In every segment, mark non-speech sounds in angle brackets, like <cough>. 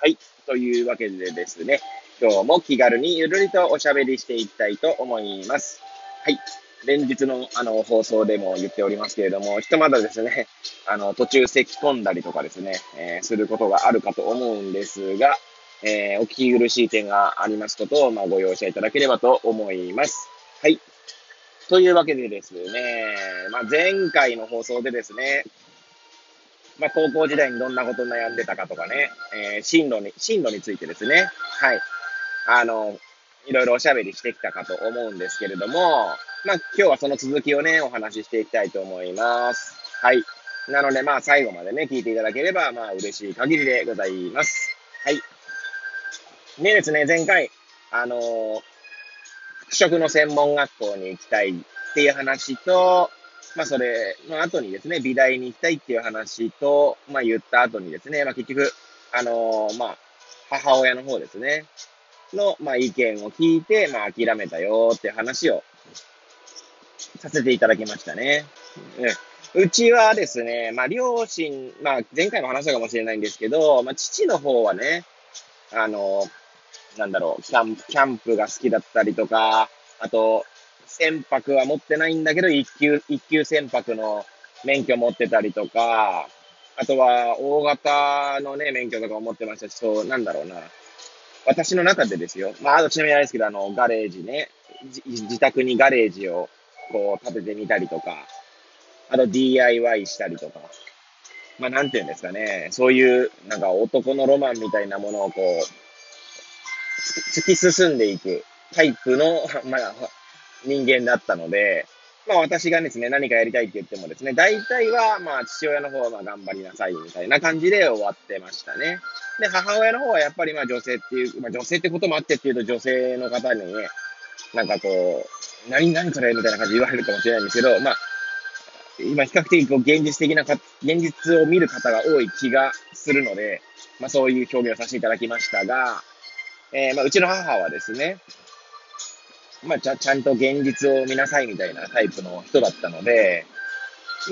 はい。というわけでですね、今日も気軽にゆるりとおしゃべりしていきたいと思います。はい。連日のあの放送でも言っておりますけれども、ひとまだですね、あの途中咳き込んだりとかですね、えー、することがあるかと思うんですが、えー、お聞き苦しい点がありますことを、まあ、ご容赦いただければと思います。はい。というわけでですね、まあ、前回の放送でですね、まあ、高校時代にどんなこと悩んでたかとかね、えー、進路に、進路についてですね、はい。あの、いろいろおしゃべりしてきたかと思うんですけれども、まあ、今日はその続きをね、お話ししていきたいと思います。はい。なので、まあ、最後までね、聞いていただければ、まあ、嬉しい限りでございます。はい。でですね、前回、あのー、服飾の専門学校に行きたいっていう話と、まあ、それの後にですね、美大に行きたいっていう話と、まあ、言った後にですね、まあ、結局、あのー、まあ、母親の方ですね、の、まあ、意見を聞いて、まあ、諦めたよって話をさせていただきましたね。うん、うちはですね、まあ、両親、まあ、前回も話したかもしれないんですけど、まあ、父の方はね、あの、なんだろう、キャンプ、キャンプが好きだったりとか、あと、船舶は持ってないんだけど、一級、一級船舶の免許持ってたりとか、あとは、大型のね、免許とかも持ってましたし、そう、なんだろうな。私の中でですよ。まあ、あとちなみにあれですけど、あの、ガレージね。自宅にガレージを、こう、建ててみたりとか、あと DIY したりとか。まあ、なんていうんですかね。そういう、なんか男のロマンみたいなものをこう、突き進んでいくタイプの、まあ、人間だったので、まあ私がですね、何かやりたいって言ってもですね、大体はまあ父親の方は頑張りなさいみたいな感じで終わってましたね。で、母親の方はやっぱりまあ女性っていう、まあ女性ってこともあってっていうと女性の方にね、なんかこう、何何それみたいな感じで言われるかもしれないんですけど、まあ、今比較的こう現実的なか、現実を見る方が多い気がするので、まあそういう表現をさせていただきましたが、えー、まあうちの母はですね、まあ、ちゃ、ちゃんと現実を見なさいみたいなタイプの人だったので、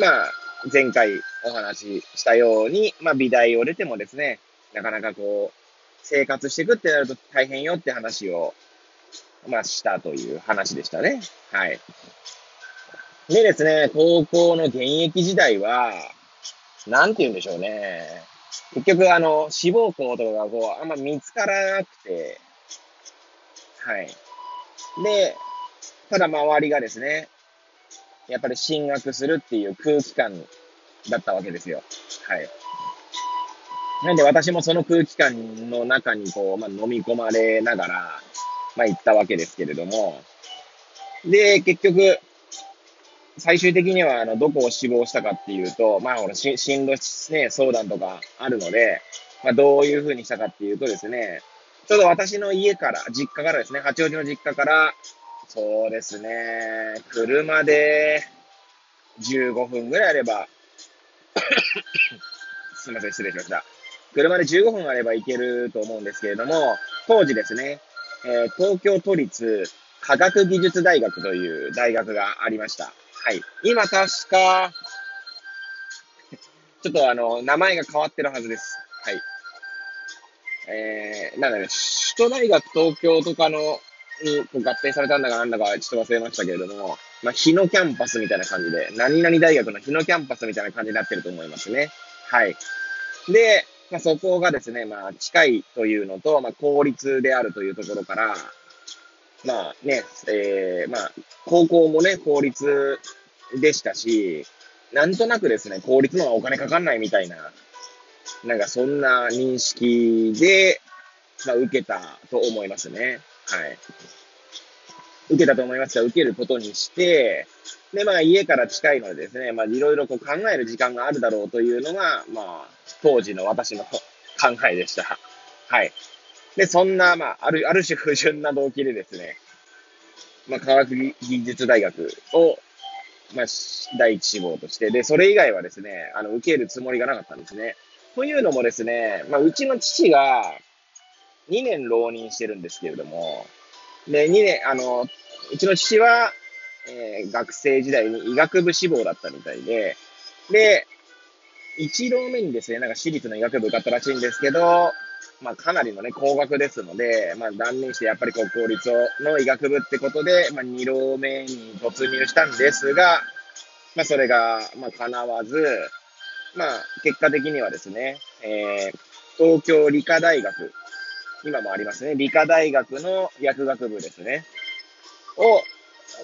まあ、前回お話ししたように、まあ、美大を出てもですね、なかなかこう、生活していくってなると大変よって話を、まあ、したという話でしたね。はい。でですね、高校の現役時代は、なんて言うんでしょうね。結局、あの、志望校とかがこう、あんま見つからなくて、はい。で、ただ周りがですね、やっぱり進学するっていう空気感だったわけですよ。はい。なんで私もその空気感の中にこう、まあ、飲み込まれながら、まあ行ったわけですけれども、で、結局、最終的には、あの、どこを志望したかっていうと、まあ、ほら、進路ね、相談とかあるので、まあ、どういうふうにしたかっていうとですね、ちょうど私の家から、実家からですね、八王子の実家から、そうですね、車で15分ぐらいあれば <coughs> すいません、失礼しました。車で15分あれば行けると思うんですけれども、当時ですね、えー、東京都立科学技術大学という大学がありました。はい。今確か、ちょっとあの、名前が変わってるはずです。はい。えー、なんだね、首都大学東京とかの、に合併されたんだかなんだかちょっと忘れましたけれども、まあ、日野キャンパスみたいな感じで、何々大学の日野キャンパスみたいな感じになってると思いますね。はい。で、まあ、そこがですね、まあ、近いというのと、まあ、公立であるというところから、まあね、えー、まあ、高校もね、公立でしたし、なんとなくですね、公立の方がお金かかんないみたいななんかそんな認識で、まあ、受けたと思いますね。はい。受けたと思いますが、受けることにして、で、まあ家から近いのでですね、まあいろいろこう考える時間があるだろうというのが、まあ当時の私の考えでした。はい。で、そんな、まあ、ある、ある種不純な動機でですね、まあ、科学技術大学を、まあ、第一志望として、で、それ以外はですね、あの、受けるつもりがなかったんですね。というのもですね、まあ、うちの父が2年浪人してるんですけれども、で、2年、あの、うちの父は、えー、学生時代に医学部志望だったみたいで、で、1浪目にですね、なんか私立の医学部受かったらしいんですけど、まあかなりのね、高額ですので、まあ断念してやっぱり国公立の医学部ってことで、まあ2浪目に突入したんですが、まあそれが、まあ叶わず、まあ結果的にはですね、えー、東京理科大学、今もありますね、理科大学の薬学部ですね、を、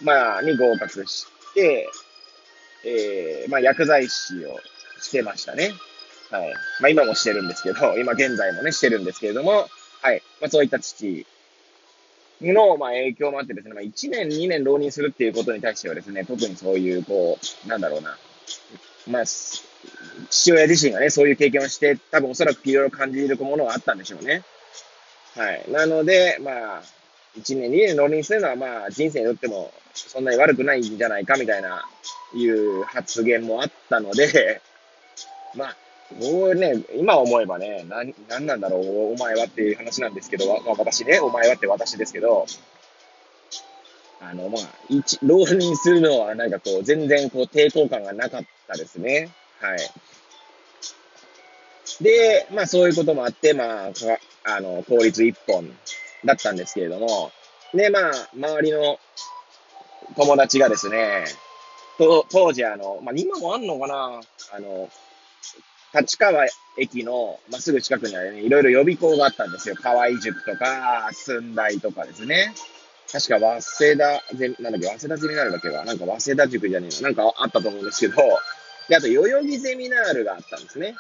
まあ、に合格して、えー、まあ薬剤師をしてましたね。はい。まあ今もしてるんですけど、今現在もね、してるんですけれども、はい。まあそういった父の、まあ影響もあってですね、まあ1年、2年浪人するっていうことに対してはですね、特にそういう、こう、なんだろうな、まあ、父親自身がね、そういう経験をして、多分おそらくいろいろ感じるものがあったんでしょうね。はい。なので、まあ、1年、2年浪人するのは、まあ、人生にとっても、そんなに悪くないんじゃないか、みたいな、いう発言もあったので、<laughs> まあ、もうね、今思えばね、な、なんなんだろう、お前はっていう話なんですけど、まあ、私ね、お前はって私ですけど、あの、まあ、一、浪人するのはなんかこう、全然こう、抵抗感がなかったですね。はい。で、まあそういうこともあって、まあ、あの、公立一本だったんですけれども、で、まあ、周りの友達がですね、と当時あの、まあ今もあんのかなあの、立川駅の、まあ、すぐ近くにはね、いろいろ予備校があったんですよ。河合塾とか、寸大とかですね。確か、早稲田ゼ、なんだっけ、早稲田ゼミナールだっけか、なんか早稲田塾じゃねえの、なんかあったと思うんですけど、で、あと、代々木ゼミナールがあったんですね。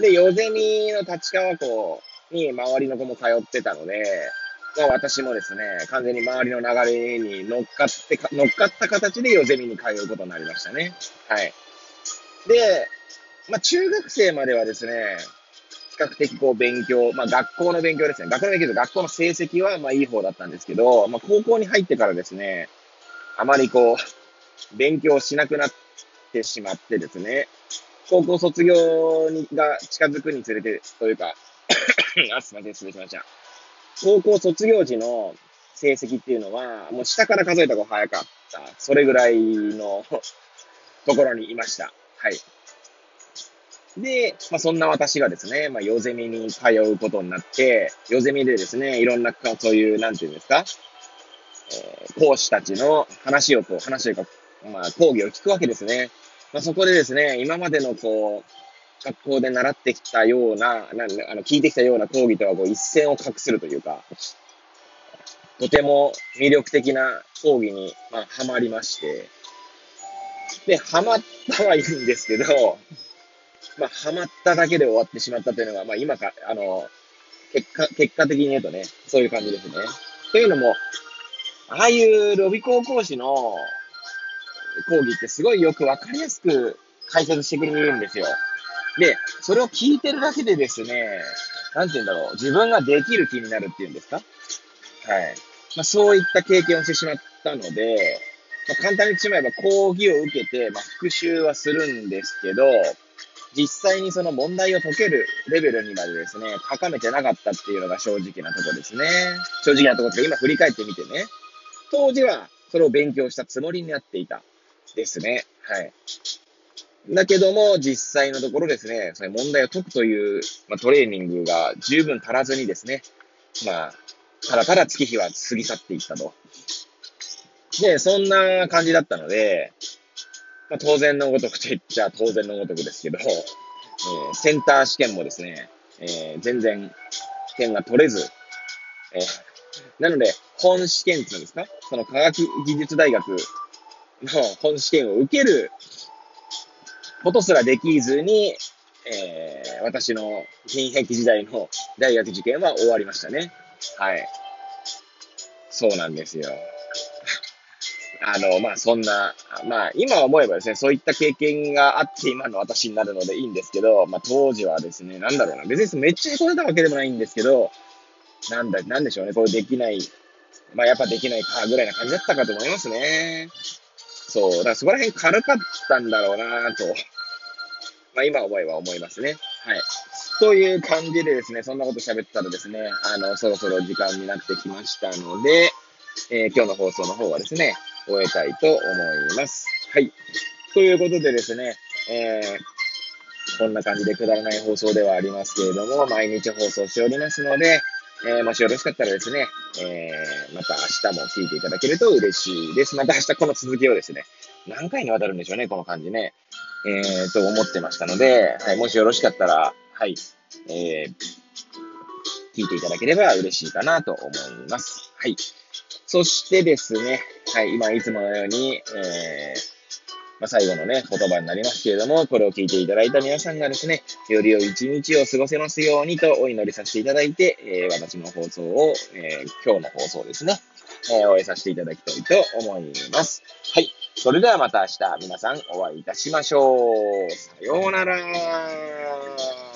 で、代ゼミの立川校に周りの子も通ってたので、まあ私もですね、完全に周りの流れに乗っかって、乗っかった形で代ゼミに通うことになりましたね。はい。で、まあ、中学生まではですね、比較的こう勉強、まあ、学校の勉強ですね。学校の勉強と学校の成績はまあいい方だったんですけど、まあ、高校に入ってからですね、あまりこう、勉強しなくなってしまってですね、高校卒業にが近づくにつれて、というか <coughs> あ、すみません、失礼しました。高校卒業時の成績っていうのは、もう下から数えた方が早かった。それぐらいの <laughs> ところにいました。はい。で、まあ、そんな私がですね、まあ、ヨゼミに通うことになって、ヨゼミでですね、いろんな、そういう、なんていうんですか、えー、講師たちの話をこう、話という、まあ、講義を聞くわけですね。まあ、そこでですね、今までのこう、学校で習ってきたような、なんあの聞いてきたような講義とはこう一線を画するというか、とても魅力的な講義に、まあ、ハマりまして、で、ハマったはいいんですけど、まあ、ハマっただけで終わってしまったというのが、まあ、今か、あの、結果、結果的に言うとね、そういう感じですね。というのも、ああいうロビ高講師の講義ってすごいよくわかりやすく解説してくれるんですよ。で、それを聞いてるだけでですね、なんて言うんだろう、自分ができる気になるっていうんですか？はい。まあ、そういった経験をしてしまったので、まあ、簡単に言ってしまえば講義を受けて、まあ、復習はするんですけど、実際にその問題を解けるレベルにまでですね、高めてなかったっていうのが正直なとこですね。正直なところって今振り返ってみてね、当時はそれを勉強したつもりになっていたですね。はい。だけども、実際のところですね、それ問題を解くという、まあ、トレーニングが十分足らずにですね、まあ、ただただ月日は過ぎ去っていったと。で、そんな感じだったので、まあ、当然のごとくと言っちゃ当然のごとくですけど、えー、センター試験もですね、えー、全然点が取れず、えー、なので、本試験っていうんですか？その科学技術大学の本試験を受けることすらできずに、えー、私の現役時代の大学受験は終わりましたね。はい。そうなんですよ。<laughs> あの、まあ、そんな、まあ、今思えばですね、そういった経験があって今の私になるのでいいんですけど、まあ、当時はですね、なんだろうな、別にめっちゃへこんだわけでもないんですけど、なんだ、なんでしょうね、これできない、まあ、やっぱできないかぐらいな感じだったかと思いますね。そう、だからそこら辺軽かったんだろうなと、まあ、今思えば思いますね。はい。という感じでですね、そんなこと喋ったらですね、あの、そろそろ時間になってきましたので、えー、今日の放送の方はですね、終えたいと思います。はい。ということでですね、えー、こんな感じでくだらない放送ではありますけれども、毎日放送しておりますので、えー、もしよろしかったらですね、えー、また明日も聞いていただけると嬉しいです。また明日この続きをですね、何回にわたるんでしょうね、この感じね。えー、と思ってましたので、はい、もしよろしかったら、はい、えー、聞いていただければ嬉しいかなと思います。はい。そしてですね、はい、今いつものように、えー、まあ、最後のね、言葉になりますけれども、これを聞いていただいた皆さんがですね、より良い一日を過ごせますようにとお祈りさせていただいて、えー、私の放送を、えー、今日の放送ですね、えー、終えさせていただきたいと思います。はい。それではまた明日皆さんお会いいたしましょう。さようなら。